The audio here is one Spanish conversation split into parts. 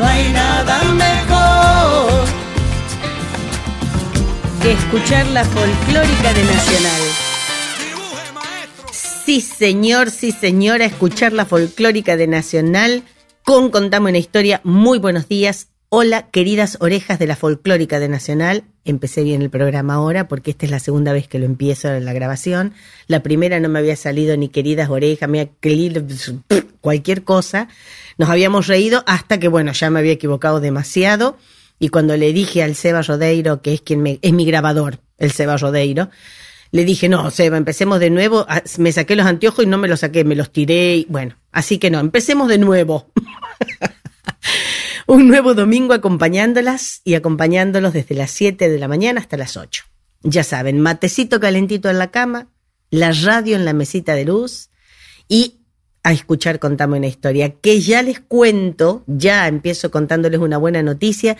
No hay nada mejor. Que escuchar la folclórica de Nacional. Sí, señor, sí, señora, escuchar la folclórica de Nacional con Contame una historia. Muy buenos días. Hola, queridas orejas de la folclórica de Nacional. Empecé bien el programa ahora porque esta es la segunda vez que lo empiezo en la grabación. La primera no me había salido ni queridas orejas, me cualquier cosa. Nos habíamos reído hasta que, bueno, ya me había equivocado demasiado. Y cuando le dije al Seba Rodeiro, que es quien me, es mi grabador, el Seba Rodeiro, le dije, no, Seba, empecemos de nuevo. Ah, Me saqué los anteojos y no me los saqué, me los tiré. Y, bueno, así que no, empecemos de nuevo. Un nuevo domingo acompañándolas y acompañándolos desde las 7 de la mañana hasta las 8. Ya saben, matecito calentito en la cama, la radio en la mesita de luz y a escuchar Contame una historia, que ya les cuento, ya empiezo contándoles una buena noticia.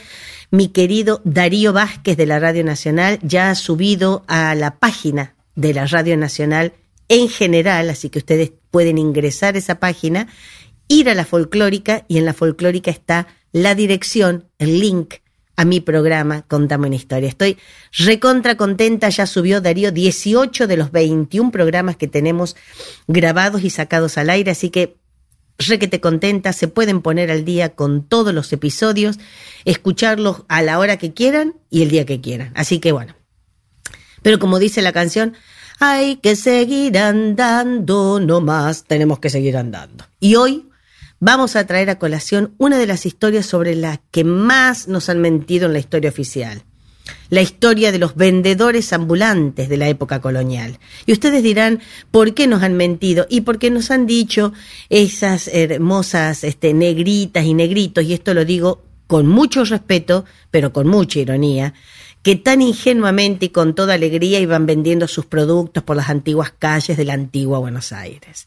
Mi querido Darío Vázquez de la Radio Nacional ya ha subido a la página de la Radio Nacional en general, así que ustedes pueden ingresar a esa página, ir a la folclórica y en la folclórica está la dirección, el link a mi programa Contame una historia. Estoy recontra contenta, ya subió Darío 18 de los 21 programas que tenemos grabados y sacados al aire, así que requete contenta, se pueden poner al día con todos los episodios, escucharlos a la hora que quieran y el día que quieran. Así que bueno. Pero como dice la canción, hay que seguir andando, no más, tenemos que seguir andando. Y hoy vamos a traer a colación una de las historias sobre las que más nos han mentido en la historia oficial. La historia de los vendedores ambulantes de la época colonial. Y ustedes dirán, ¿por qué nos han mentido? Y porque nos han dicho esas hermosas este, negritas y negritos, y esto lo digo con mucho respeto, pero con mucha ironía, que tan ingenuamente y con toda alegría iban vendiendo sus productos por las antiguas calles de la antigua Buenos Aires.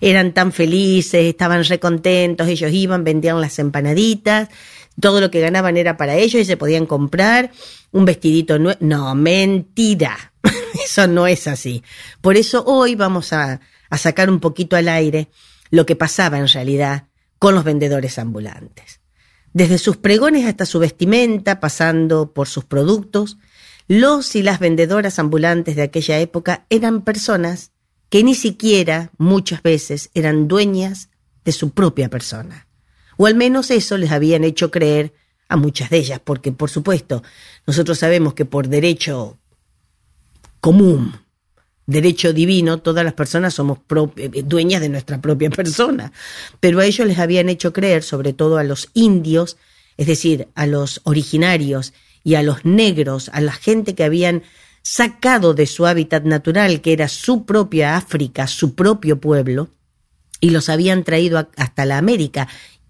Eran tan felices, estaban recontentos, ellos iban, vendían las empanaditas, todo lo que ganaban era para ellos y se podían comprar un vestidito nuevo. No, mentira. Eso no es así. Por eso hoy vamos a, a sacar un poquito al aire lo que pasaba en realidad con los vendedores ambulantes. Desde sus pregones hasta su vestimenta, pasando por sus productos, los y las vendedoras ambulantes de aquella época eran personas que ni siquiera muchas veces eran dueñas de su propia persona. O al menos eso les habían hecho creer a muchas de ellas, porque por supuesto nosotros sabemos que por derecho común, derecho divino, todas las personas somos eh, dueñas de nuestra propia persona, pero a ellos les habían hecho creer, sobre todo a los indios, es decir, a los originarios y a los negros, a la gente que habían sacado de su hábitat natural, que era su propia África, su propio pueblo, y los habían traído hasta la América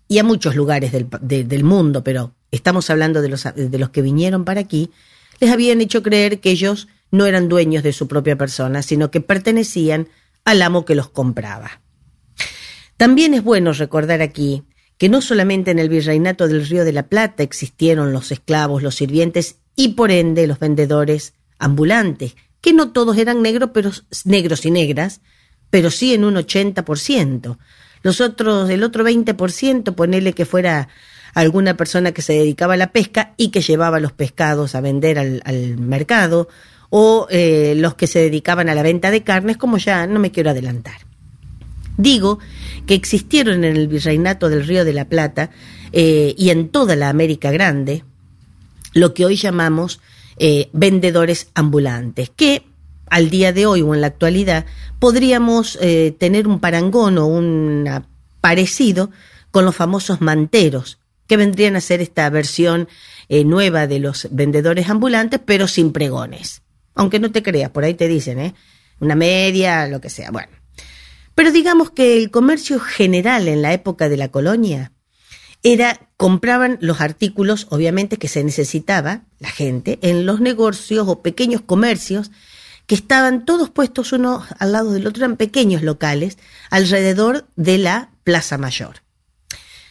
y a muchos lugares del, de, del mundo, pero estamos hablando de los, de los que vinieron para aquí, les habían hecho creer que ellos no eran dueños de su propia persona, sino que pertenecían al amo que los compraba. También es bueno recordar aquí que no solamente en el virreinato del Río de la Plata existieron los esclavos, los sirvientes y por ende los vendedores ambulantes, que no todos eran negros, pero negros y negras, pero sí en un 80%. Los otros, el otro 20%, ponele que fuera alguna persona que se dedicaba a la pesca y que llevaba los pescados a vender al, al mercado, o eh, los que se dedicaban a la venta de carnes, como ya no me quiero adelantar. Digo que existieron en el virreinato del Río de la Plata eh, y en toda la América Grande lo que hoy llamamos eh, vendedores ambulantes, que al día de hoy o en la actualidad podríamos eh, tener un parangón o un parecido con los famosos manteros, que vendrían a ser esta versión nueva de los vendedores ambulantes, pero sin pregones. Aunque no te creas, por ahí te dicen, ¿eh? Una media, lo que sea. Bueno. Pero digamos que el comercio general en la época de la colonia era, compraban los artículos, obviamente, que se necesitaba la gente en los negocios o pequeños comercios que estaban todos puestos uno al lado del otro, eran pequeños locales, alrededor de la Plaza Mayor.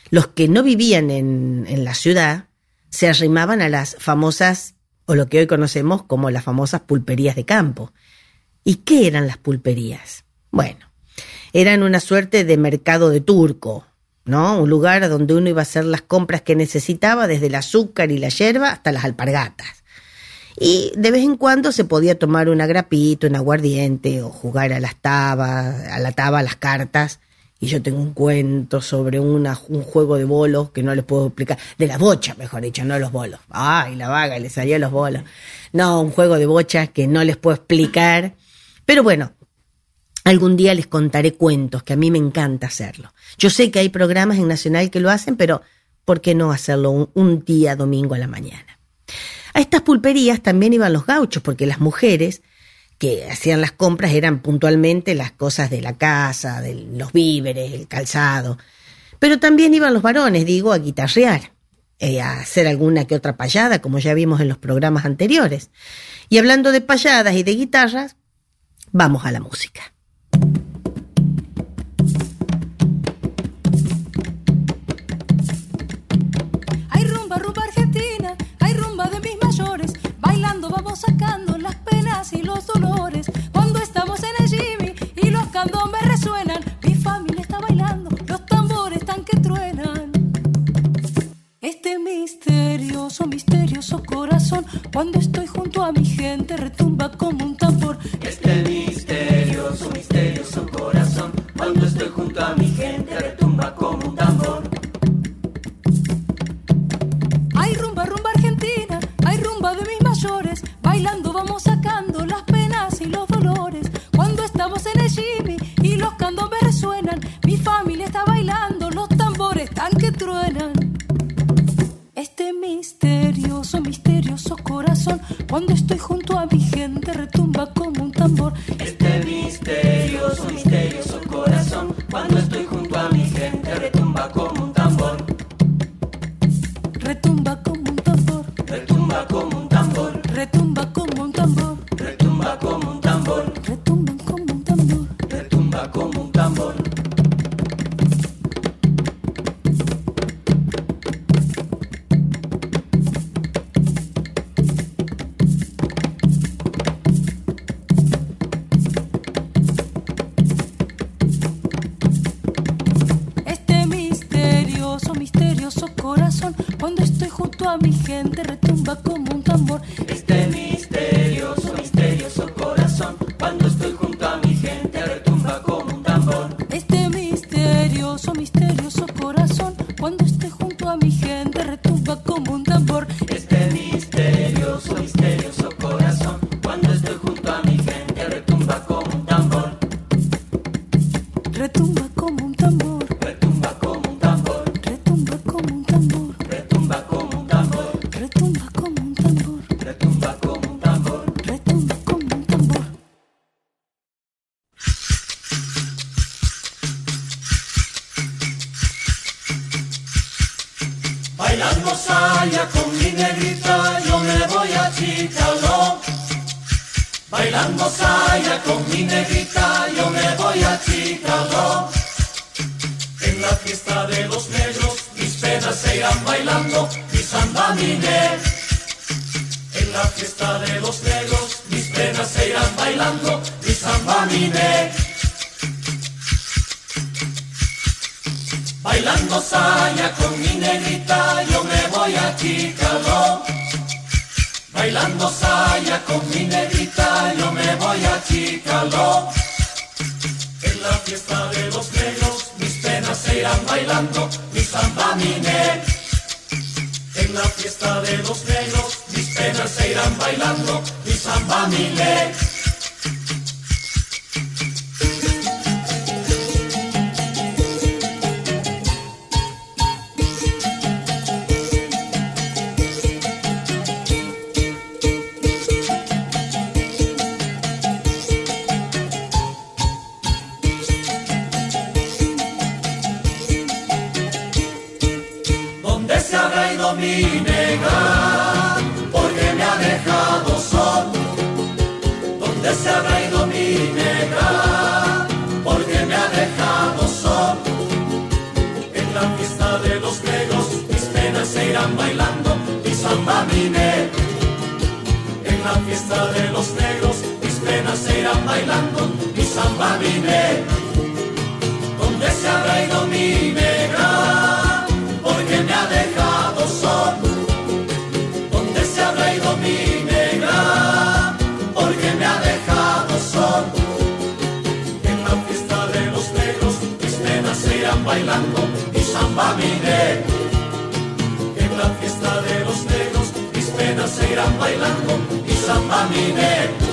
Los que no vivían en, en la ciudad se arrimaban a las famosas, o lo que hoy conocemos como las famosas pulperías de campo. ¿Y qué eran las pulperías? Bueno, eran una suerte de mercado de turco, ¿no? Un lugar donde uno iba a hacer las compras que necesitaba, desde el azúcar y la hierba hasta las alpargatas. Y de vez en cuando se podía tomar una grapita, un aguardiente, o jugar a las tabas, a la taba, a las cartas. Y yo tengo un cuento sobre un juego de bolos que no les puedo explicar. De la bocha, mejor dicho, no los bolos. Ay, la vaga, le salía los bolos. No, un juego de bocha que no les puedo explicar. Pero bueno, algún día les contaré cuentos, que a mí me encanta hacerlo. Yo sé que hay programas en Nacional que lo hacen, pero ¿por qué no hacerlo un día domingo a la mañana? A estas pulperías también iban los gauchos, porque las mujeres que hacían las compras eran puntualmente las cosas de la casa, de los víveres, el calzado. Pero también iban los varones, digo, a guitarrear, eh, a hacer alguna que otra payada, como ya vimos en los programas anteriores. Y hablando de payadas y de guitarras, vamos a la música. Y los dolores. Bailando mi samba. ¿Dónde se habrá ido mi negra? Porque me ha dejado sol. ¿Dónde se habrá ido mi negra? Porque me ha dejado sol. En la fiesta de los negros, mis penas irán bailando mi samba miné. En la fiesta de los negros, mis penas se irán bailando mi samba miné.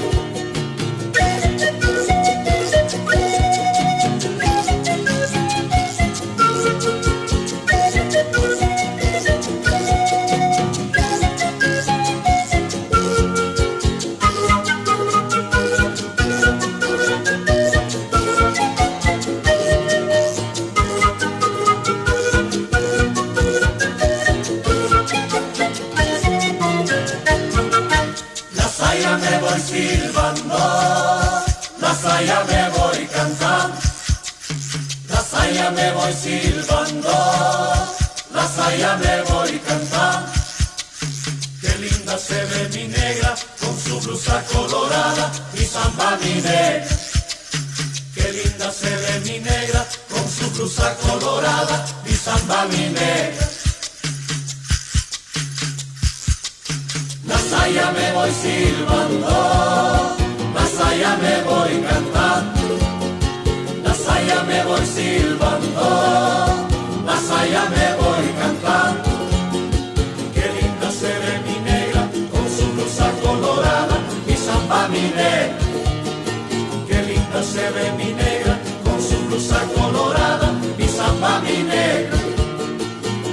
Blusa colorada y samba mi negra.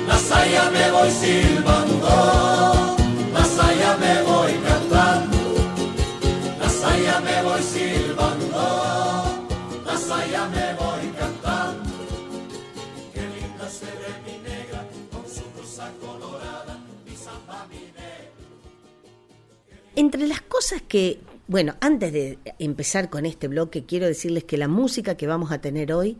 La saya me voy silbando, la saya me voy cantando, la saya me voy silbando, la saya me voy cantando. Qué linda se ve mi negra con su blusa colorada y samba mi negra. Entre las cosas que, bueno, antes de empezar con este bloque, quiero decirles que la música que vamos a tener hoy,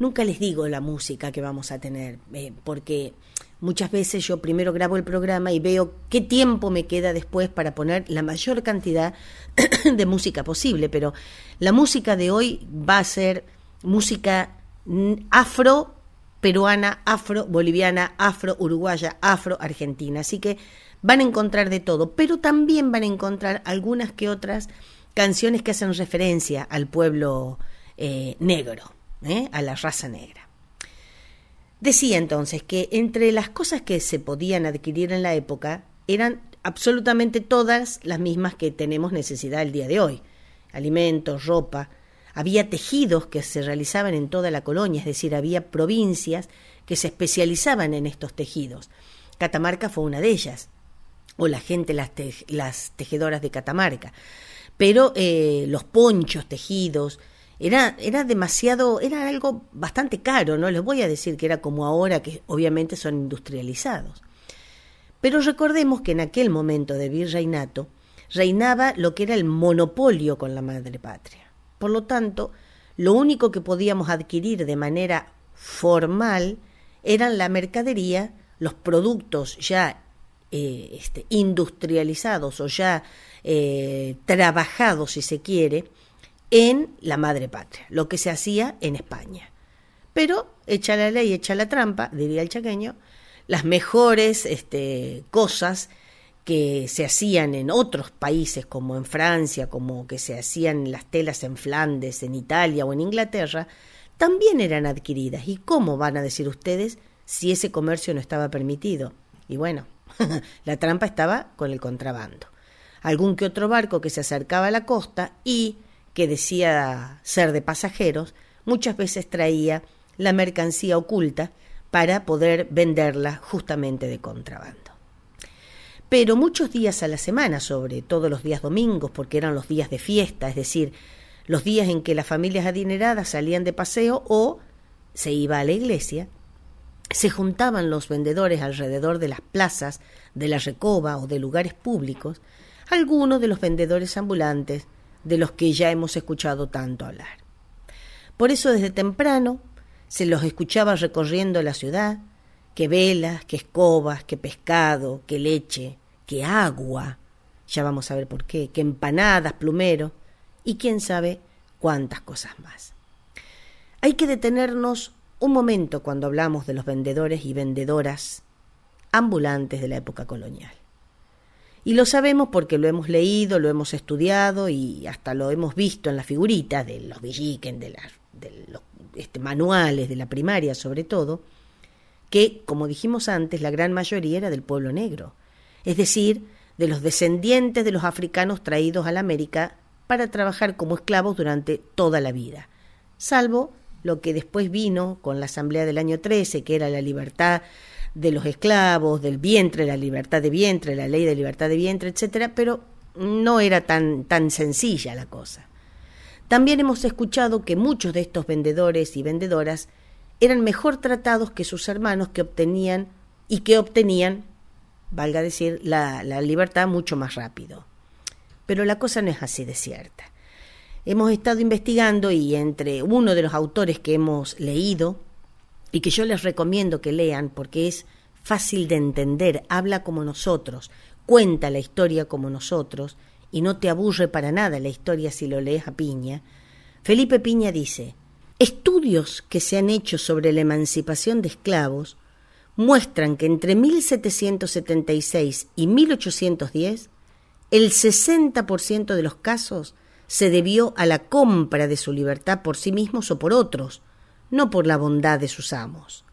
nunca les digo la música que vamos a tener, eh, porque muchas veces yo primero grabo el programa y veo qué tiempo me queda después para poner la mayor cantidad de música posible, pero la música de hoy va a ser música mm, afro peruana, afro boliviana, afro uruguaya, afro argentina. Así que van a encontrar de todo, pero también van a encontrar algunas que otras canciones que hacen referencia al pueblo eh, negro, ¿eh? a la raza negra. Decía entonces que entre las cosas que se podían adquirir en la época eran absolutamente todas las mismas que tenemos necesidad el día de hoy. Alimentos, ropa. Había tejidos que se realizaban en toda la colonia, es decir, había provincias que se especializaban en estos tejidos. Catamarca fue una de ellas, o la gente, las, las tejedoras de Catamarca. Pero eh, los ponchos tejidos, era, era demasiado, era algo bastante caro, no les voy a decir que era como ahora, que obviamente son industrializados. Pero recordemos que en aquel momento de virreinato reinaba lo que era el monopolio con la madre patria. Por lo tanto, lo único que podíamos adquirir de manera formal eran la mercadería, los productos ya eh, este, industrializados o ya eh, trabajados, si se quiere, en la madre patria, lo que se hacía en España. Pero, echa la ley, echa la trampa, diría el chaqueño, las mejores este, cosas que se hacían en otros países, como en Francia, como que se hacían las telas en Flandes, en Italia o en Inglaterra, también eran adquiridas. ¿Y cómo van a decir ustedes si ese comercio no estaba permitido? Y bueno, la trampa estaba con el contrabando. Algún que otro barco que se acercaba a la costa y que decía ser de pasajeros, muchas veces traía la mercancía oculta para poder venderla justamente de contrabando. Pero muchos días a la semana, sobre todo los días domingos, porque eran los días de fiesta, es decir, los días en que las familias adineradas salían de paseo o se iba a la iglesia, se juntaban los vendedores alrededor de las plazas, de la recoba o de lugares públicos, algunos de los vendedores ambulantes de los que ya hemos escuchado tanto hablar. Por eso desde temprano se los escuchaba recorriendo la ciudad, que velas, que escobas, que pescado, que leche, que agua, ya vamos a ver por qué, que empanadas, plumero, y quién sabe cuántas cosas más. Hay que detenernos un momento cuando hablamos de los vendedores y vendedoras ambulantes de la época colonial. Y lo sabemos porque lo hemos leído, lo hemos estudiado y hasta lo hemos visto en las figuritas de los villiquen, de, los este, manuales de la primaria sobre todo, que, como dijimos antes, la gran mayoría era del pueblo negro, es decir, de los descendientes de los africanos traídos a la América para trabajar como esclavos durante toda la vida, salvo lo que después vino con la Asamblea del año 13, que era la libertad de los esclavos, del vientre, la libertad de vientre, la ley de libertad de vientre, etcétera, pero no era tan, tan sencilla la cosa. También hemos escuchado que muchos de estos vendedores y vendedoras eran mejor tratados que sus hermanos que obtenían y que obtenían, valga decir, la, la libertad mucho más rápido. Pero la cosa no es así de cierta. Hemos estado investigando y entre uno de los autores que hemos leído y que yo les recomiendo que lean porque es fácil de entender, habla como nosotros, cuenta la historia como nosotros y no te aburre para nada la historia si lo lees a Piña, Felipe Piña dice, estudios que se han hecho sobre la emancipación de esclavos muestran que entre 1776 y 1810 el 60% de los casos se debió a la compra de su libertad por sí mismos o por otros, no por la bondad de sus amos.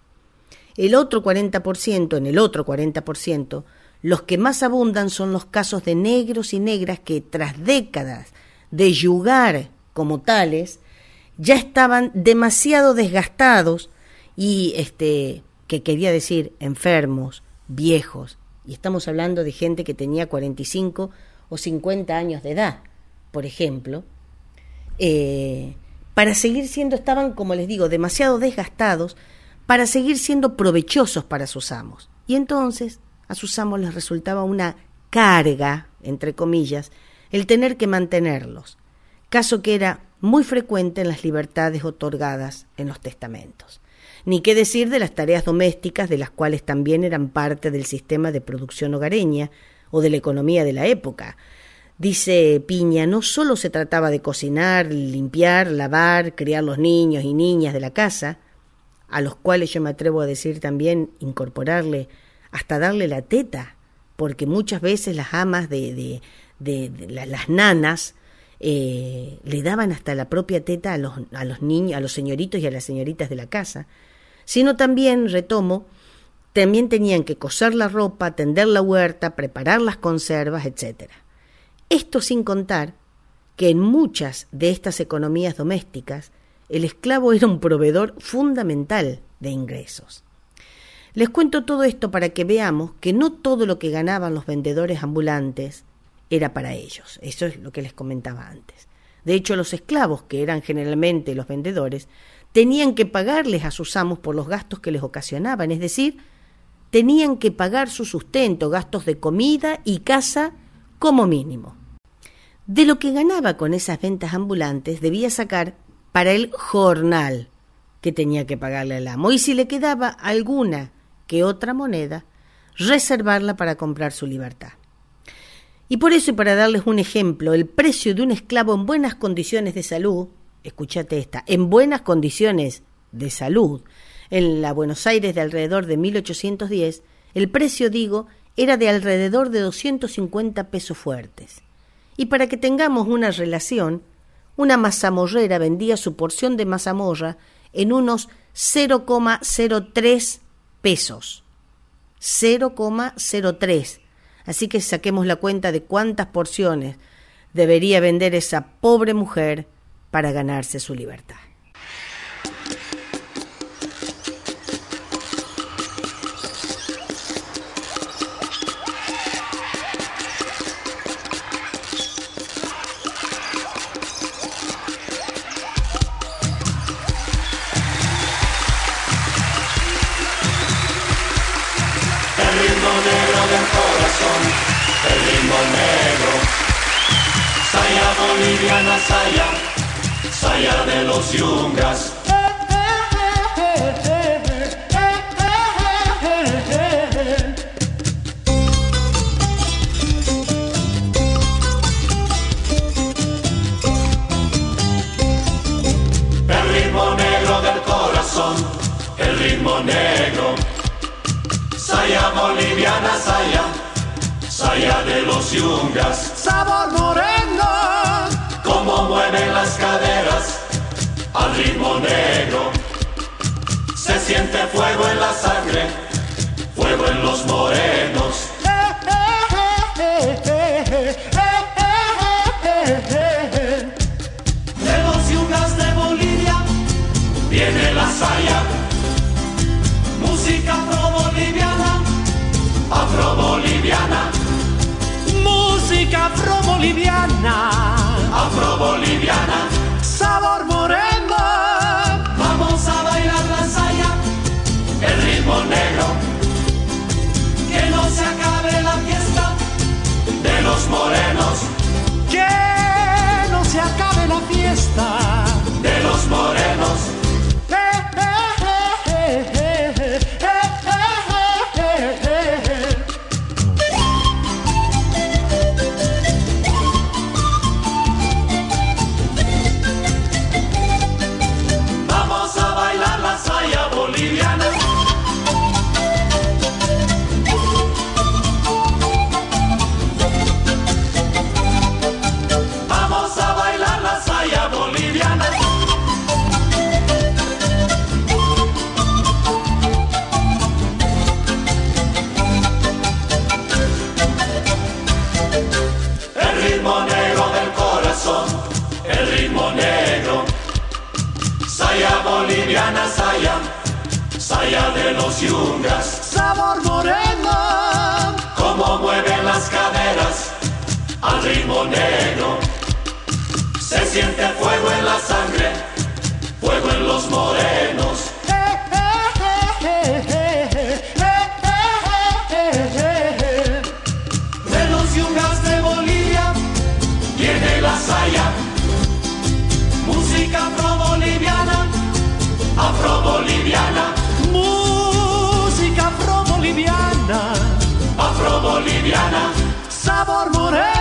El otro 40%, en el otro 40%, los que más abundan son los casos de negros y negras que tras décadas de yugar como tales, ya estaban demasiado desgastados y este que quería decir enfermos, viejos, y estamos hablando de gente que tenía 45 o 50 años de edad, por ejemplo, eh, para seguir siendo, estaban, como les digo, demasiado desgastados para seguir siendo provechosos para sus amos. Y entonces a sus amos les resultaba una carga, entre comillas, el tener que mantenerlos, caso que era muy frecuente en las libertades otorgadas en los testamentos. Ni qué decir de las tareas domésticas, de las cuales también eran parte del sistema de producción hogareña o de la economía de la época. Dice Piña, no solo se trataba de cocinar, limpiar, lavar, criar los niños y niñas de la casa, a los cuales yo me atrevo a decir también incorporarle hasta darle la teta, porque muchas veces las amas de, de, las nanas eh, le daban hasta la propia teta a los, a los niños, a los señoritos y a las señoritas de la casa sino también, retomo, también tenían que coser la ropa, tender la huerta, preparar las conservas, etc. Esto sin contar que en muchas de estas economías domésticas el esclavo era un proveedor fundamental de ingresos. Les cuento todo esto para que veamos que no todo lo que ganaban los vendedores ambulantes era para ellos. Eso es lo que les comentaba antes. De hecho, los esclavos, que eran generalmente los vendedores, tenían que pagarles a sus amos por los gastos que les ocasionaban, es decir, tenían que pagar su sustento, gastos de comida y casa como mínimo. De lo que ganaba con esas ventas ambulantes debía sacar para el jornal que tenía que pagarle al amo y si le quedaba alguna que otra moneda, reservarla para comprar su libertad. Y por eso, y para darles un ejemplo, el precio de un esclavo en buenas condiciones de salud escúchate esta, en buenas condiciones de salud, en la Buenos Aires de alrededor de 1810, el precio, digo, era de alrededor de 250 pesos fuertes. Y para que tengamos una relación, una mazamorrera vendía su porción de mazamorra en unos 0,03 pesos. 0,03. Así que saquemos la cuenta de cuántas porciones debería vender esa pobre mujer para ganarse su libertad. Boliviana, saya, saya de los yungas. El ritmo negro del corazón, el ritmo negro. Saya boliviana, saya, saya de los yungas. Sabor moreno, Cómo mueven las caderas al ritmo negro. Se siente fuego en la sangre, fuego en los morenos. De los yungas de Bolivia viene la saya. Música afro-boliviana, afro-boliviana, música afro-boliviana, afro-boliviana. sabor moreno, Vamos a bailar la saya, el ritmo negro. Que no se acabe la fiesta de los morenos, que no se acabe la fiesta. de los morenos. Los yungas. Sabor moreno, Cómo mueven las caderas al ritmo negro. Se siente fuego en la sangre, fuego en los morenos. De los yungas de Bolivia viene la saya. Música afro-boliviana, afro-boliviana, sabor moreno,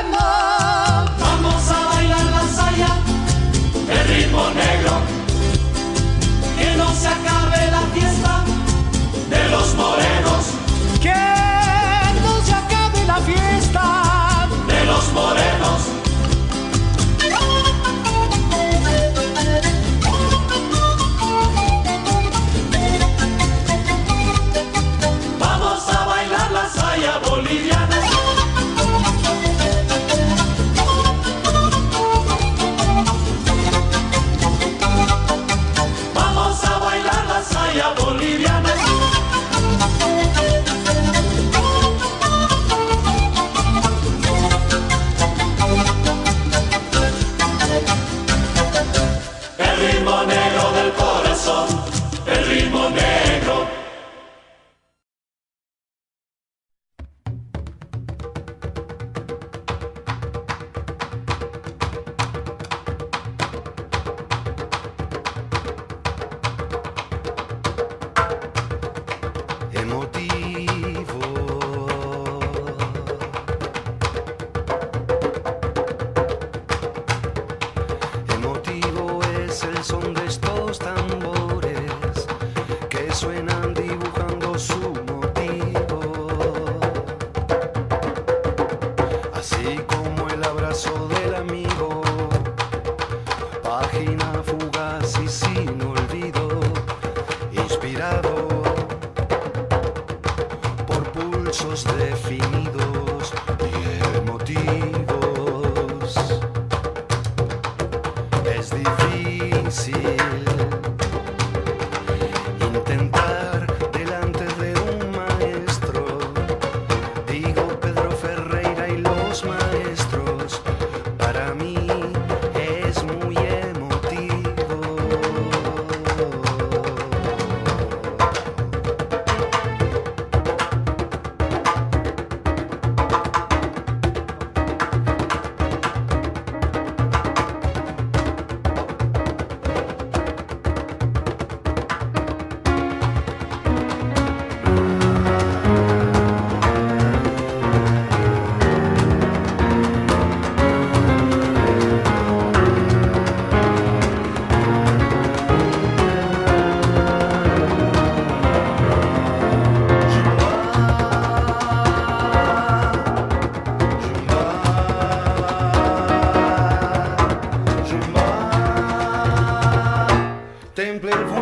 love.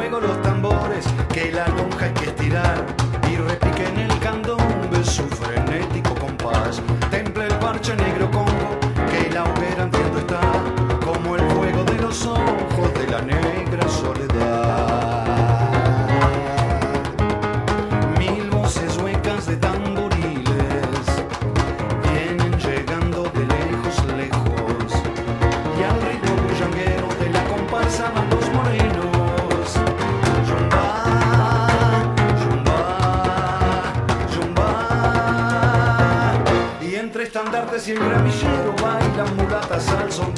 Fuego los y el gramillero bailan mulatas al son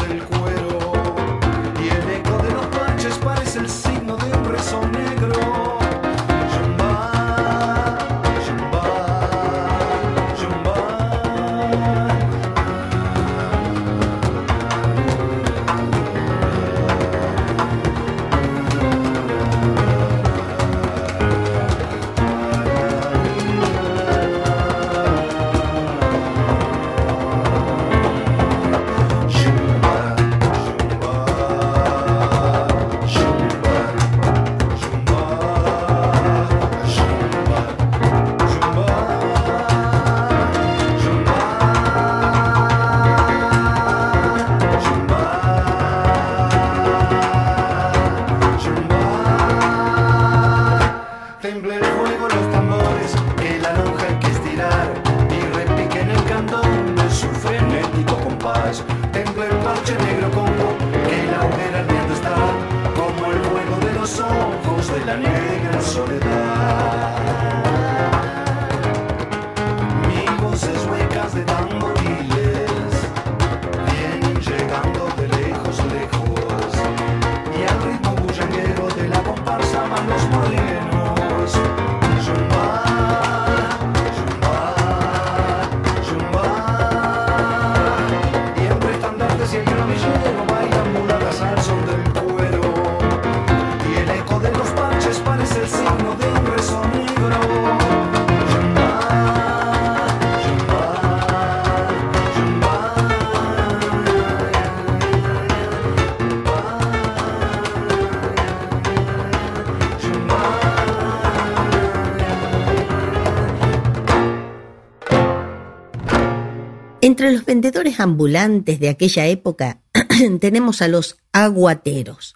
vendedores ambulantes de aquella época tenemos a los aguateros.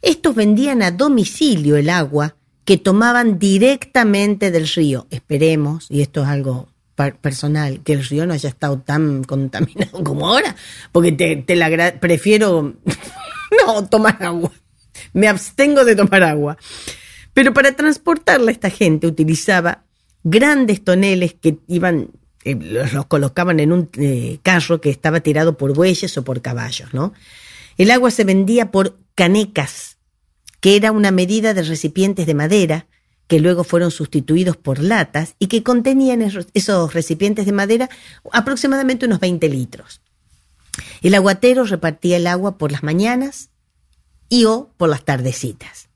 Estos vendían a domicilio el agua que tomaban directamente del río. Esperemos, y esto es algo personal, que el río no haya estado tan contaminado como ahora, porque te, la prefiero no tomar agua. Me abstengo de tomar agua. Pero para transportarla esta gente utilizaba grandes toneles que iban, eh, los, colocaban en un eh, carro que estaba tirado por bueyes o por caballos, ¿no? El agua se vendía por canecas, que era una medida de recipientes de madera que luego fueron sustituidos por latas y que contenían esos- esos recipientes de madera aproximadamente unos 20 litros. El aguatero repartía el agua por las mañanas y o por las tardecitas.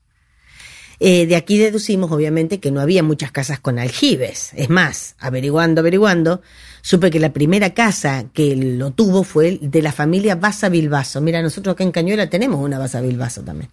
Eh, de aquí deducimos, obviamente, que no había muchas casas con aljibes. Es más, averiguando, averiguando, supe que la primera casa que lo tuvo fue de la familia Baza Bilbaso. Mira, nosotros acá en Cañuela tenemos una Baza Bilbaso también.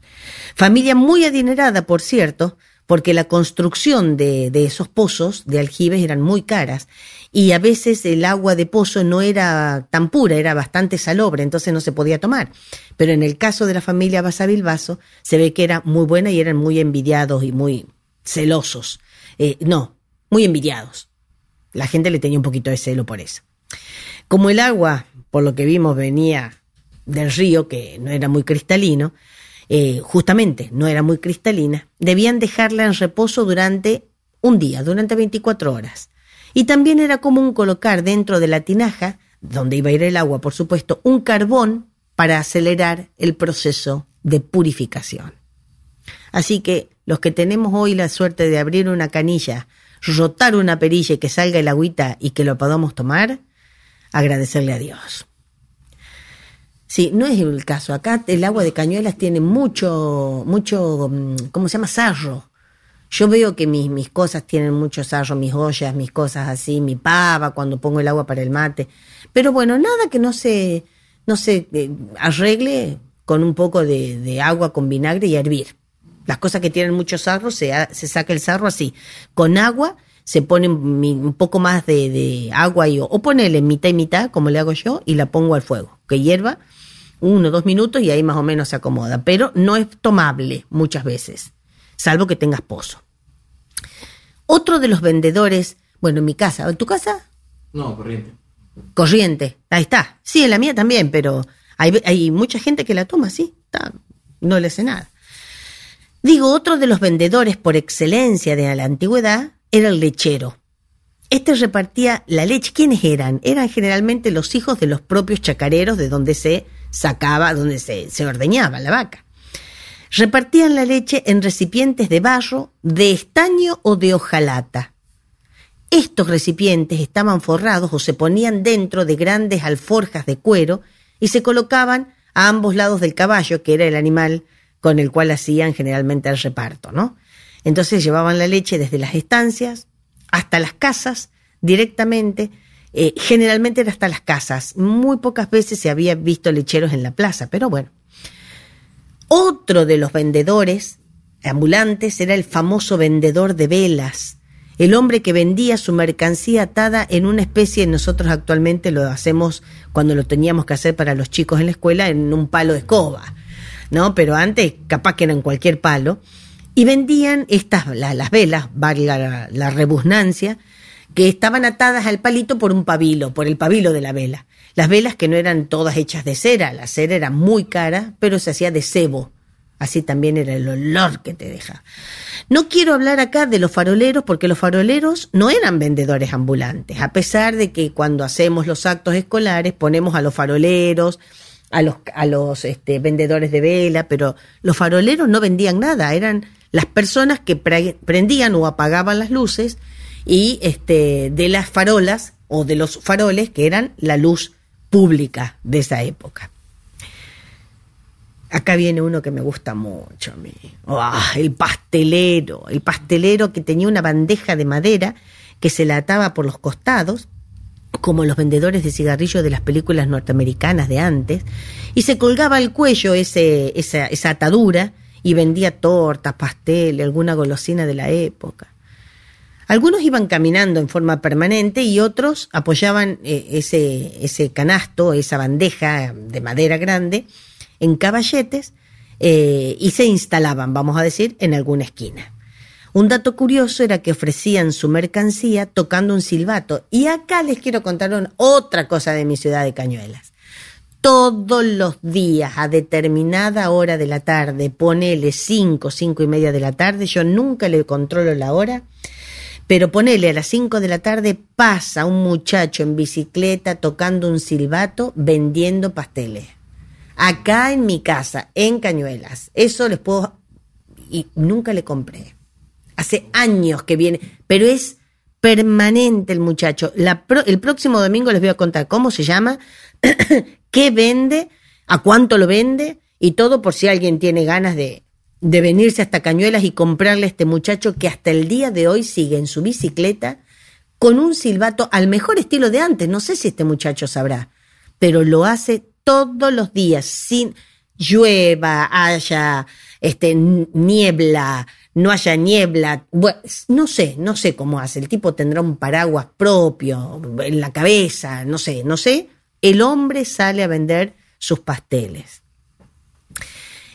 Familia muy adinerada, por cierto, porque la construcción de, de esos pozos de aljibes eran muy caras y a veces el agua de pozo no era tan pura, era bastante salobre, entonces no se podía tomar. Pero en el caso de la familia Basavilbaso se ve que era muy buena y eran muy envidiados y muy celosos. Eh, no, muy envidiados. La gente le tenía un poquito de celo por eso. Como el agua, por lo que vimos, venía del río, que no era muy cristalino, eh, justamente no era muy cristalina, debían dejarla en reposo durante un día, durante 24 horas. Y también era común colocar dentro de la tinaja, donde iba a ir el agua, por supuesto, un carbón para acelerar el proceso de purificación. Así que los que tenemos hoy la suerte de abrir una canilla, rotar una perilla y que salga el agüita y que lo podamos tomar, agradecerle a Dios. Sí, no es el caso. Acá el agua de cañuelas tiene mucho, mucho, mm, ¿cómo se llama? Sarro. Yo veo que mis, mis cosas tienen mucho sarro, mis ollas, mis cosas así, mi pava cuando pongo el agua para el mate. Pero bueno, nada que no se, no se eh, arregle con un poco de, agua con vinagre y hervir. Las cosas que tienen mucho sarro, se, se saca el sarro así. Con agua se pone un poco más de, de agua y, o ponele mitad y mitad, como le hago yo, y la pongo al fuego. Que hierva uno o dos minutos y ahí más o menos se acomoda. Pero no es tomable muchas veces, salvo que tengas pozo. Otro de los vendedores, bueno, en mi casa, ¿en tu casa? No, corriente. Corriente, ahí está. Sí, en la mía también, pero hay, hay mucha gente que la toma, sí, está, no le hace nada. Digo, otro de los vendedores por excelencia de la antigüedad era el lechero. Este repartía la leche. ¿Quiénes eran? Eran generalmente los hijos de los propios chacareros de donde se sacaba, donde se, se ordeñaba la vaca. Repartían la leche en recipientes de barro, de estaño o de hojalata. Estos recipientes estaban forrados o se ponían dentro de grandes alforjas de cuero y se colocaban a ambos lados del caballo, que era el animal con el cual hacían generalmente el reparto, ¿no? Entonces llevaban la leche desde las estancias hasta las casas directamente. eh, generalmente era hasta las casas. Muy pocas veces se había visto lecheros en la plaza, pero bueno. Otro de los vendedores ambulantes era el famoso vendedor de velas, el hombre que vendía su mercancía atada en una especie, nosotros actualmente lo hacemos cuando lo teníamos que hacer para los chicos en la escuela, en un palo de escoba, ¿no? Pero antes capaz que era en cualquier palo, y vendían estas, la- las velas, valga la, la que estaban atadas al palito por un pabilo, por el pabilo de la vela. Las velas que no eran todas hechas de cera, la cera era muy cara, pero se hacía de cebo. Así también era el olor que te deja. No quiero hablar acá de los faroleros porque los faroleros no eran vendedores ambulantes, a pesar de que cuando hacemos los actos escolares ponemos a los faroleros, a los, a los este, vendedores de vela, pero los faroleros no vendían nada, eran las personas que pre- prendían o apagaban las luces y este, de las farolas o de los faroles que eran la luz pública de esa época. Acá viene uno que me gusta mucho a mí. ¡Ah! el pastelero. El pastelero que tenía una bandeja de madera que se la ataba por los costados, como los vendedores de cigarrillos de las películas norteamericanas de antes, y se colgaba al cuello ese, esa, esa atadura y vendía tortas, pasteles, alguna golosina de la época. Algunos iban caminando en forma permanente y otros apoyaban eh, ese, ese canasto, esa bandeja de madera grande, en caballetes eh, y se instalaban, vamos a decir, en alguna esquina. Un dato curioso era que ofrecían su mercancía tocando un silbato. Y acá les quiero contar otra cosa de mi ciudad de Cañuelas. Todos los días, a determinada hora de la tarde, ponele cinco, cinco y media de la tarde, yo nunca le controlo la hora, pero ponele a las 5 de la tarde pasa un muchacho en bicicleta tocando un silbato vendiendo pasteles. Acá en mi casa, en Cañuelas. Eso les puedo... Y nunca le compré. Hace años que viene, pero es permanente el muchacho. La el próximo domingo les voy a contar cómo se llama, qué vende, a cuánto lo vende y todo por si alguien tiene ganas de, de venirse hasta Cañuelas y comprarle a este muchacho que hasta el día de hoy sigue en su bicicleta con un silbato al mejor estilo de antes. No sé si este muchacho sabrá, pero lo hace todos los días, sin llueva, haya este, niebla, no haya niebla. No sé, no sé cómo hace. El tipo tendrá un paraguas propio en la cabeza, no sé, no sé. El hombre sale a vender sus pasteles.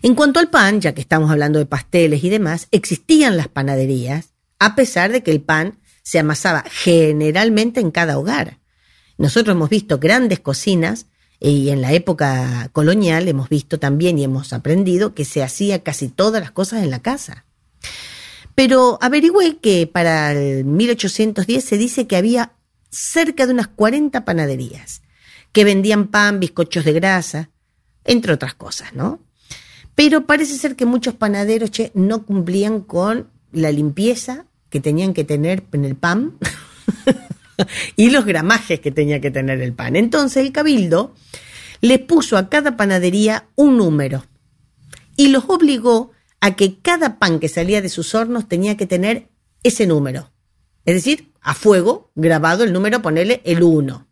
En cuanto al pan, ya que estamos hablando de pasteles y demás, existían las panaderías, a pesar de que el pan se amasaba generalmente en cada hogar. Nosotros hemos visto grandes cocinas y en la época colonial hemos visto también y hemos aprendido que se hacía casi todas las cosas en la casa. Pero averigüé que para el 1810 se dice que había cerca de unas 40 panaderías que vendían pan, bizcochos de grasa, entre otras cosas, ¿no? Pero parece ser que muchos panaderos che, no cumplían con la limpieza que tenían que tener en el pan y los gramajes que tenía que tener el pan. Entonces el cabildo le puso a cada panadería un número y los obligó a que cada pan que salía de sus hornos tenía que tener ese número. Es decir, a fuego, grabado el número, ponerle el 1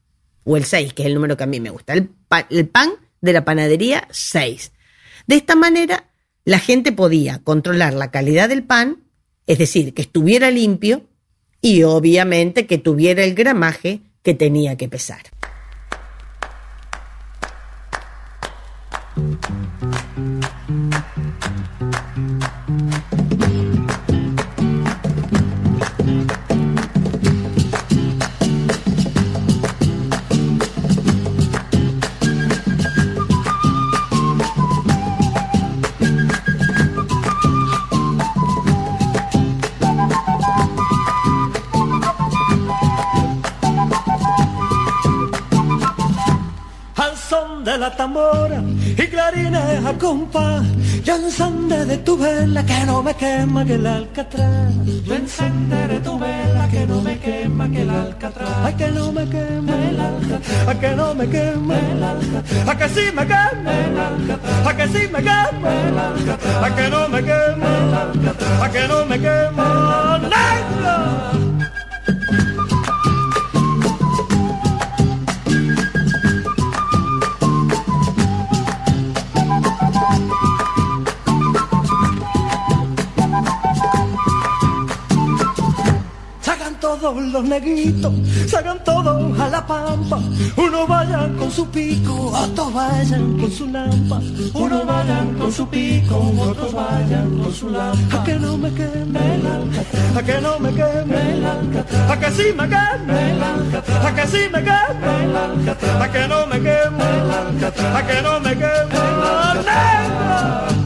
o el 6, que es el número que a mí me gusta. El, el pan de la panadería 6. De esta manera, la gente podía controlar la calidad del pan, es decir, que estuviera limpio y obviamente que tuviera el gramaje que tenía que pesar. La tambora y clarines a compás. Yo encenderé tu vela que no me quema que el alcatraz. Yo encenderé tu vela que no me quema que el alcatraz. Ay, que no me quema el alcatraz. A que no me quema el alcatraz. A que sí me quema el alcatraz. A que sí me quema el alcatraz. A que no me quema el alcatraz. A que no me quema negro. Todos los negritos, sacan todos a la pampa. Uno vayan con su pico, otros vayan con su lampa. Uno vayan con su pico, otros vayan con su lampa. A que no me queme el a que no me queme el a que sí me queme el a que sí me queme el a que no me queme el a que no me queme el.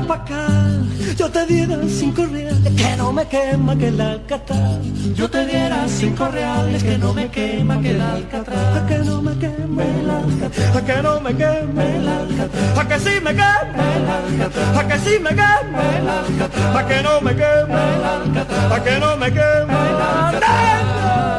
La. Yo te diera cinco reales que no me quema que el alcatraz. Yo te diera cinco reales que no me quema que el alcatraz. A que no me queme el alcatraz. A que no me queme el alcatraz. A que sí me queme el alcatraz. A que sí me queme el alcatraz. A que no me queme el alcatraz. A que no me queme el alcatraz.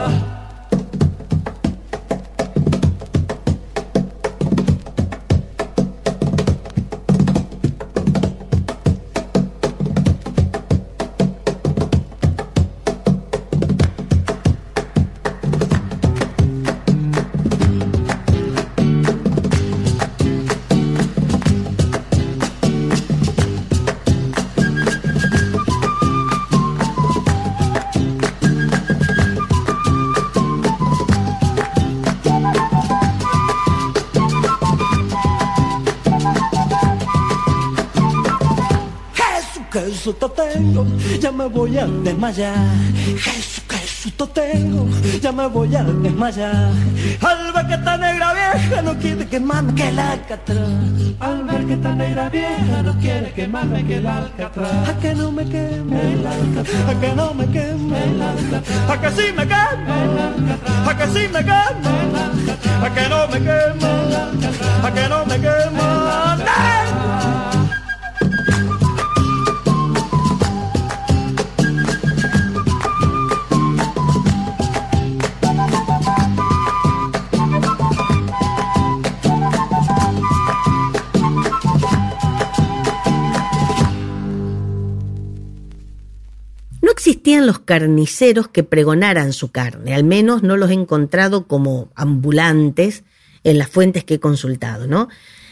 Jesús, susto tengo, ya me voy a desmayar. Jesús, qué susto tengo, ya me voy a desmayar. Al ver que esta negra vieja no quiere quemarme que el alcatraz. Al ver que esta negra vieja no quiere quemarme que el alcatraz. A que no me queme el alcatraz, a que no me queme el alcatraz. A que sí me queme el alcatraz, a que sí me queme el alcatraz. A que no me queme el alcatraz, a que no me queme el alcatraz. Los carniceros que pregonaran su carne, al menos no los he encontrado como ambulantes en las fuentes que he consultado, ¿no?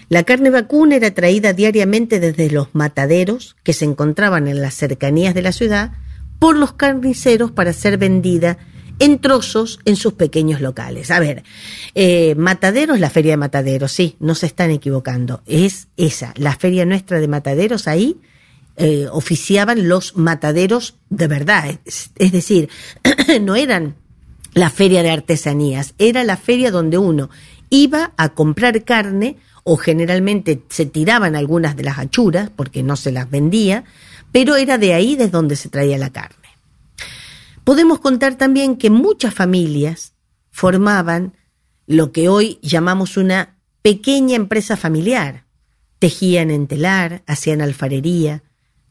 La carne vacuna era traída diariamente desde los mataderos que se encontraban en las cercanías de la ciudad por los carniceros para ser vendida en trozos en sus pequeños locales. A ver, eh, Mataderos, la feria de Mataderos, sí, no se están equivocando, es esa, la feria nuestra de Mataderos ahí. Eh, oficiaban los mataderos de verdad, es, es decir, no eran la feria de artesanías, era la feria donde uno iba a comprar carne o generalmente se tiraban algunas de las achuras porque no se las vendía, pero era de ahí desde donde se traía la carne. Podemos contar también que muchas familias formaban lo que hoy llamamos una pequeña empresa familiar. Tejían en telar, hacían alfarería,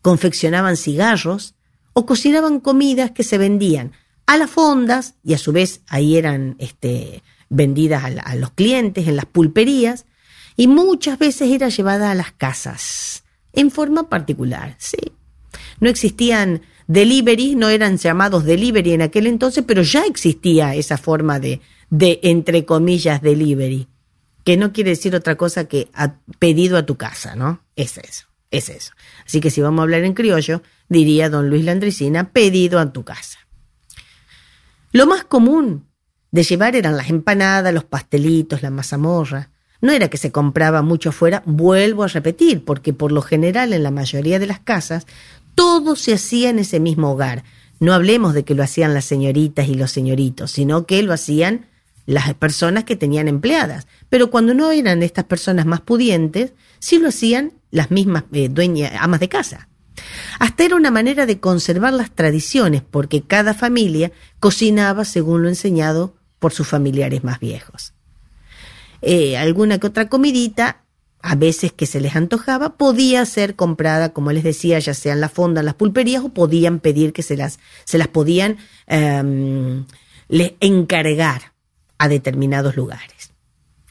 confeccionaban cigarros o cocinaban comidas que se vendían a las fondas y a su vez ahí eran este, vendidas a, los clientes en las pulperías y muchas veces era llevada a las casas en forma particular, sí. No existían delivery, no eran llamados delivery en aquel entonces, pero ya existía esa forma de, de entre comillas, delivery, que no quiere decir otra cosa que pedido a tu casa, ¿no? Es eso, es eso. Así que si vamos a hablar en criollo, diría don Luis Landricina, pedido a tu casa. Lo más común de llevar eran las empanadas, los pastelitos, la mazamorra. No era que se compraba mucho afuera, vuelvo a repetir, porque por lo general en la mayoría de las casas todo se hacía en ese mismo hogar. No hablemos de que lo hacían las señoritas y los señoritos, sino que lo hacían las personas que tenían empleadas. Pero cuando no eran estas personas más pudientes, sí lo hacían las mismas eh, dueñas, amas de casa. Hasta era una manera de conservar las tradiciones, porque cada familia cocinaba según lo enseñado por sus familiares más viejos. Eh, alguna que otra comidita, a veces que se les antojaba, podía ser comprada, como les decía, ya sea en la fonda, en las pulperías, o podían pedir que se las, se las podían em, le encargar a determinados lugares.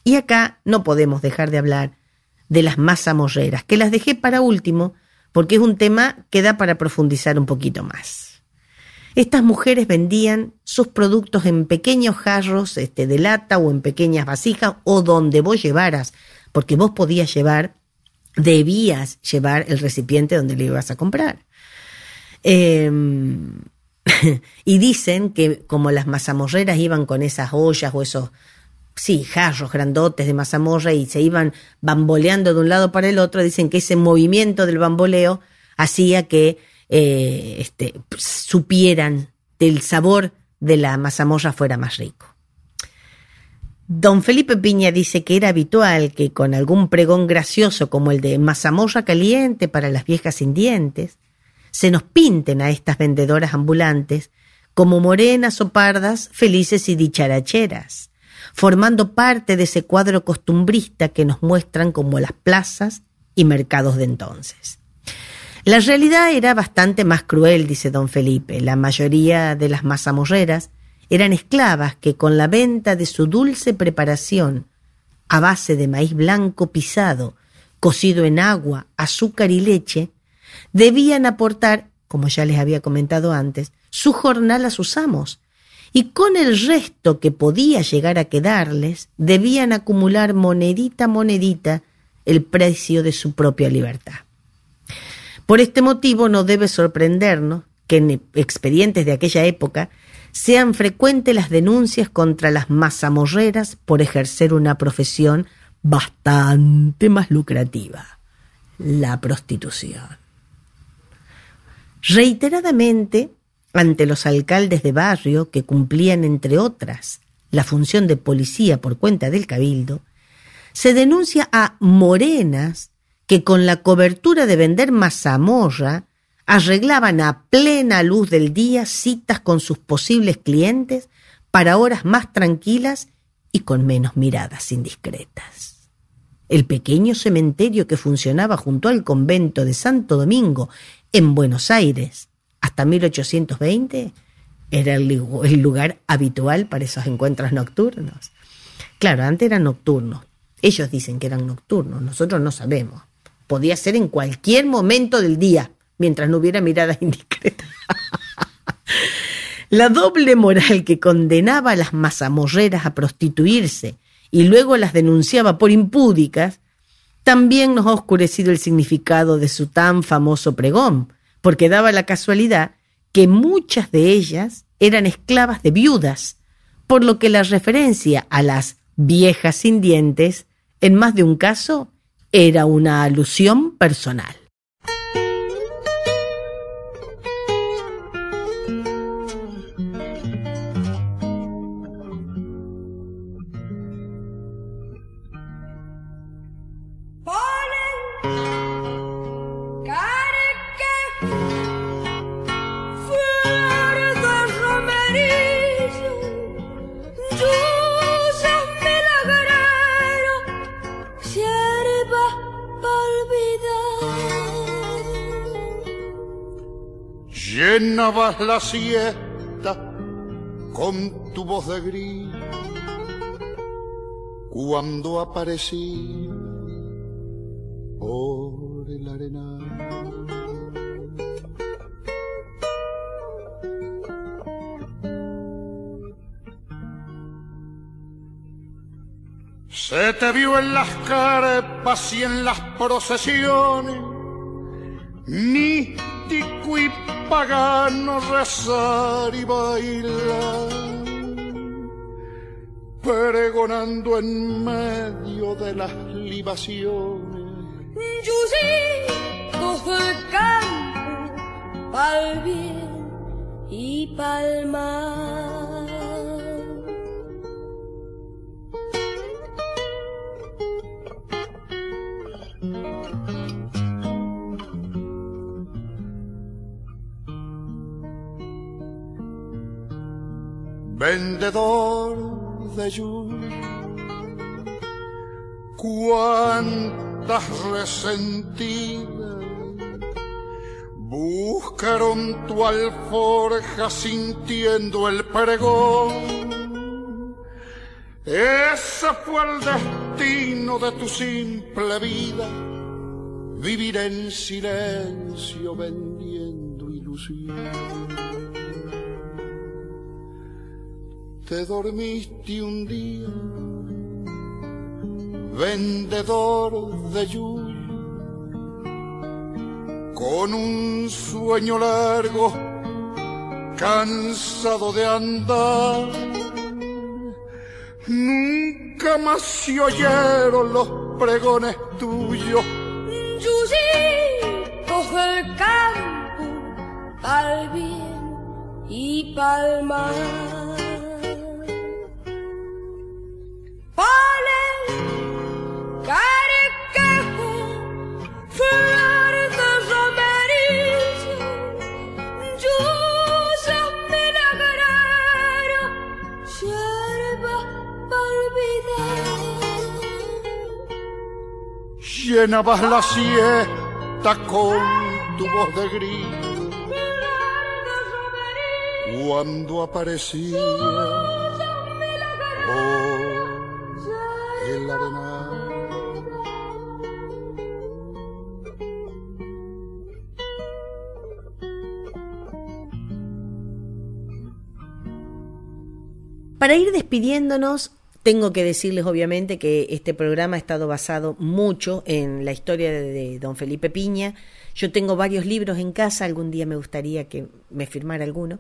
Y acá no podemos dejar de hablar de las mazamorreras, que las dejé para último, porque es un tema que da para profundizar un poquito más. Estas mujeres vendían sus productos en pequeños jarros este, de lata o en pequeñas vasijas o donde vos llevaras, porque vos podías llevar, debías llevar el recipiente donde le ibas a comprar. Eh, y dicen que como las mazamorreras iban con esas ollas o esos, sí, jarros grandotes de mazamorra y se iban bamboleando de un lado para el otro, dicen que ese movimiento del bamboleo hacía que eh, este, supieran del sabor de la mazamorra fuera más rico. Don Felipe Piña dice que era habitual que con algún pregón gracioso como el de mazamorra caliente para las viejas sin dientes, se nos pinten a estas vendedoras ambulantes como morenas o pardas, felices y dicharacheras, formando parte de ese cuadro costumbrista que nos muestran como las plazas y mercados de entonces. La realidad era bastante más cruel, dice don Felipe. La mayoría de las mazamorreras eran esclavas que con la venta de su dulce preparación a base de maíz blanco pisado, cocido en agua, azúcar y leche, debían aportar, como ya les había comentado antes, su jornal a sus amos, y con el resto que podía llegar a quedarles, debían acumular monedita a monedita el precio de su propia libertad. Por este motivo no debe sorprendernos que en expedientes de aquella época sean frecuentes las denuncias contra las mazamorreras por ejercer una profesión bastante más lucrativa, la prostitución. Reiteradamente, ante los alcaldes de barrio que cumplían, entre otras, la función de policía por cuenta del cabildo, se denuncia a morenas que con la cobertura de vender mazamorra arreglaban a plena luz del día citas con sus posibles clientes para horas más tranquilas y con menos miradas indiscretas. El pequeño cementerio que funcionaba junto al convento de Santo Domingo en Buenos Aires hasta 1820 era el lugar habitual para esos encuentros nocturnos. Claro, antes eran nocturnos. Ellos dicen que eran nocturnos, nosotros no sabemos. Podía ser en cualquier momento del día, mientras no hubiera miradas indiscretas. La doble moral que condenaba a las mazamorreras a prostituirse y luego las denunciaba por impúdicas, también nos ha oscurecido el significado de su tan famoso pregón, porque daba la casualidad que muchas de ellas eran esclavas de viudas, por lo que la referencia a las viejas sin dientes, en más de un caso, era una alusión personal. La siesta con tu voz de gris cuando aparecí por el arenal. Se te vio en las carpas y en las procesiones, místico y pagano rezar y bailar, pregonando en medio de las libaciones. Yusitos del campo, pa'l bien y pa'l mal. Vendedor de lluvia. Cuántas resentidas buscaron tu alforja sintiendo el pregón. Ese fue el destino de tu simple vida, vivir en silencio vendiendo ilusión. Te dormiste un día, vendedor de yuyo, con un sueño largo, cansado de andar. Nunca más se oyeron los pregones tuyos. Yuyitos del campo, pa'l bien y pa'l mal. Llenabas la siesta con tu voz de gris cuando aparecía Para ir despidiéndonos, tengo que decirles obviamente que este programa ha estado basado mucho en la historia de, don Felipe Piña. Yo tengo varios libros en casa, algún día me gustaría que me firmara alguno.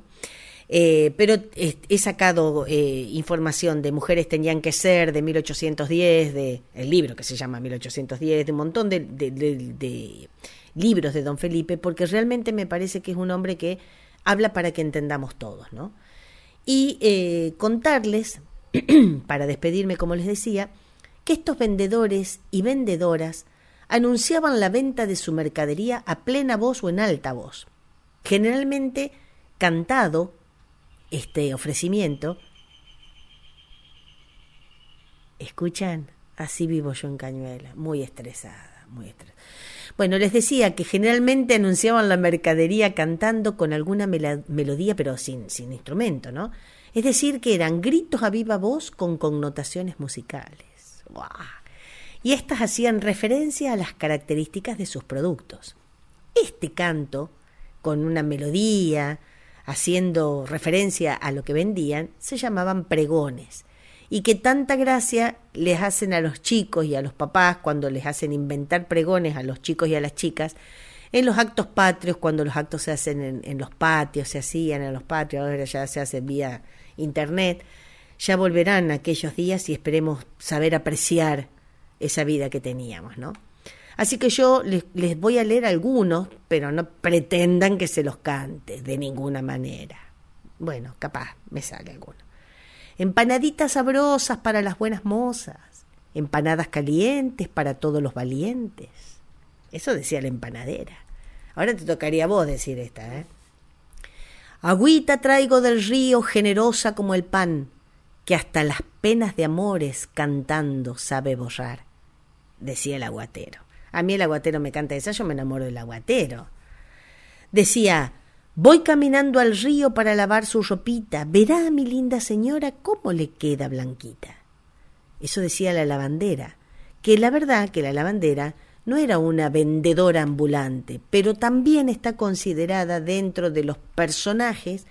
Eh, pero he, sacado eh, información de Mujeres tenían que ser, de 1810, de el libro que se llama 1810, de un montón de, de libros de don Felipe, porque realmente me parece que es un hombre que habla para que entendamos todos, ¿no? Y eh, contarles para despedirme, como les decía, que estos vendedores y vendedoras anunciaban la venta de su mercadería a plena voz o en alta voz. Generalmente cantado este ofrecimiento. ¿Escuchan? Así vivo yo en Cañuela, muy estresada, muy estresada. Bueno, les decía que generalmente anunciaban la mercadería cantando con alguna melodía, pero sin, sin instrumento, ¿no? Es decir, que eran gritos a viva voz con connotaciones musicales. Y estas hacían referencia a las características de sus productos. Este canto, con una melodía, haciendo referencia a lo que vendían, se llamaban pregones y que tanta gracia les hacen a los chicos y a los papás cuando les hacen inventar pregones a los chicos y a las chicas en los actos patrios, cuando los actos se hacen en, los patios, se hacían en los patios, ahora ya se hace vía internet, ya volverán aquellos días y esperemos saber apreciar esa vida que teníamos, ¿no? Así que yo les, voy a leer algunos, pero no pretendan que se los cante de ninguna manera. Bueno, capaz me sale alguno. Empanaditas sabrosas para las buenas mozas, empanadas calientes para todos los valientes. Eso decía la empanadera. Ahora te tocaría a vos decir esta, ¿eh? Agüita traigo del río generosa como el pan, que hasta las penas de amores cantando sabe borrar, decía el aguatero. A mí el aguatero me canta esa, yo me enamoro del aguatero. Decía, voy caminando al río para lavar su ropita, verá a mi linda señora cómo le queda blanquita. Eso decía la lavandera, que la verdad que la lavandera no era una vendedora ambulante, pero también está considerada dentro de los personajes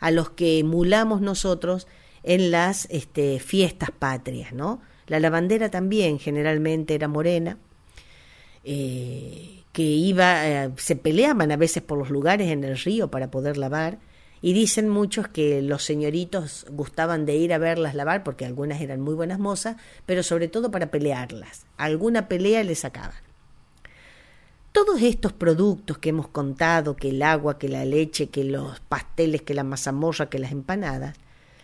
a los que emulamos nosotros en las este, fiestas patrias, ¿no? La lavandera también generalmente era morena, eh, que iba, eh, se peleaban a veces por los lugares en el río para poder lavar, y dicen muchos que los señoritos gustaban de ir a verlas lavar porque algunas eran muy buenas mozas, pero sobre todo para pelearlas. Alguna pelea les sacaban. Todos estos productos que hemos contado, que el agua, que la leche, que los pasteles, que la mazamorra, que las empanadas,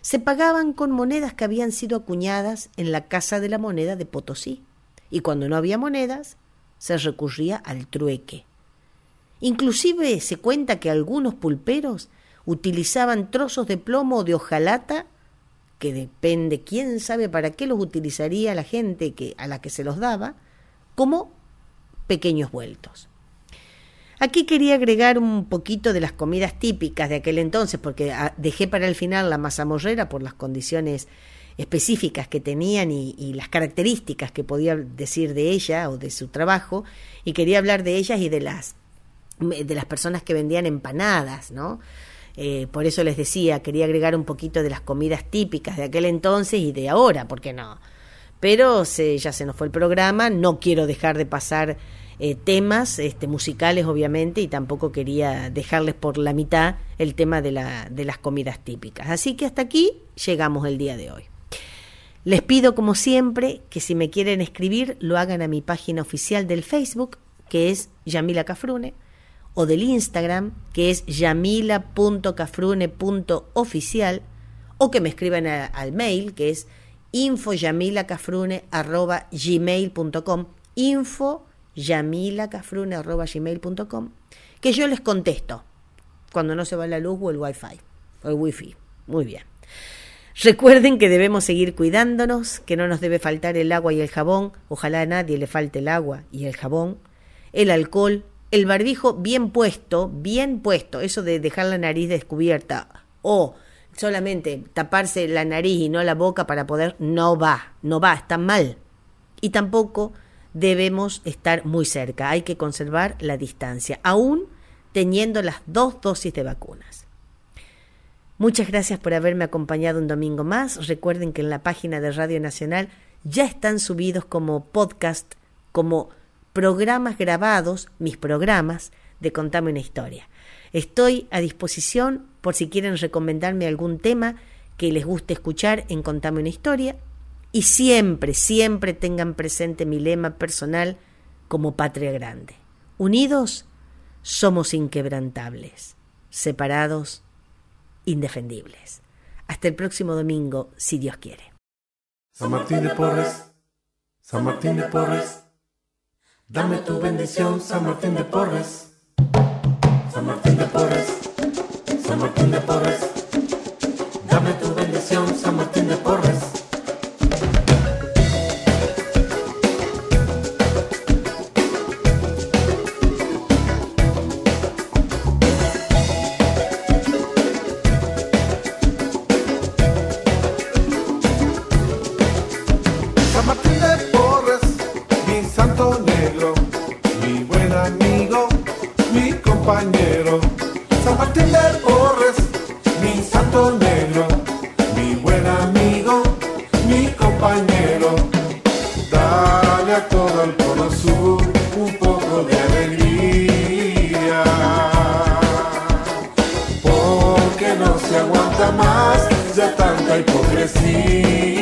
se pagaban con monedas que habían sido acuñadas en la Casa de la Moneda de Potosí. Y cuando no había monedas, se recurría al trueque. Inclusive se cuenta que algunos pulperos utilizaban trozos de plomo o de hojalata, que depende quién sabe para qué los utilizaría la gente que, a la que se los daba, como pequeños vueltos. Aquí quería agregar un poquito de las comidas típicas de aquel entonces, porque ah, dejé para el final la mazamorrera por las condiciones específicas que tenían y, las características que podía decir de ella o de su trabajo, y quería hablar de ellas y de las, de las personas que vendían empanadas, ¿no? Eh, por eso les decía, quería agregar un poquito de las comidas típicas de aquel entonces y de ahora, ¿por qué no? Pero se, ya se nos fue el programa, no quiero dejar de pasar eh, temas este, musicales, obviamente, y tampoco quería dejarles por la mitad el tema de, la, de las comidas típicas. Así que hasta aquí llegamos el día de hoy. Les pido, como siempre, que si me quieren escribir, lo hagan a mi página oficial del Facebook, que es Yamila Cafrune o del Instagram, que es yamila.cafrune.oficial, o que me escriban al mail, que es infoyamilacafrune.gmail.com, infoyamilacafrune.gmail.com, que yo les contesto cuando no se va la luz o el wifi, o el wifi. Muy bien. Recuerden que debemos seguir cuidándonos, que no nos debe faltar el agua y el jabón, ojalá a nadie le falte el agua y el jabón, el alcohol, el barbijo bien puesto, bien puesto, eso de dejar la nariz descubierta o solamente taparse la nariz y no la boca para poder, no va, no va, está mal. Y tampoco debemos estar muy cerca, hay que conservar la distancia, aún teniendo las dos dosis de vacunas. Muchas gracias por haberme acompañado un domingo más. Recuerden que en la página de Radio Nacional ya están subidos como podcast, como programas grabados, mis programas de Contame una historia. Estoy a disposición por si quieren recomendarme algún tema que les guste escuchar en Contame una historia. Y siempre, siempre tengan presente mi lema personal como patria grande. Unidos somos inquebrantables, separados indefendibles. Hasta el próximo domingo, si Dios quiere. San Martín de Porres, San Martín de Porres. Dame tu bendición, San Martín de Porres. San Martín de Porres. San Martín de Porres. Dame tu bendición, Porque no se aguanta más ya tanta hipocresía.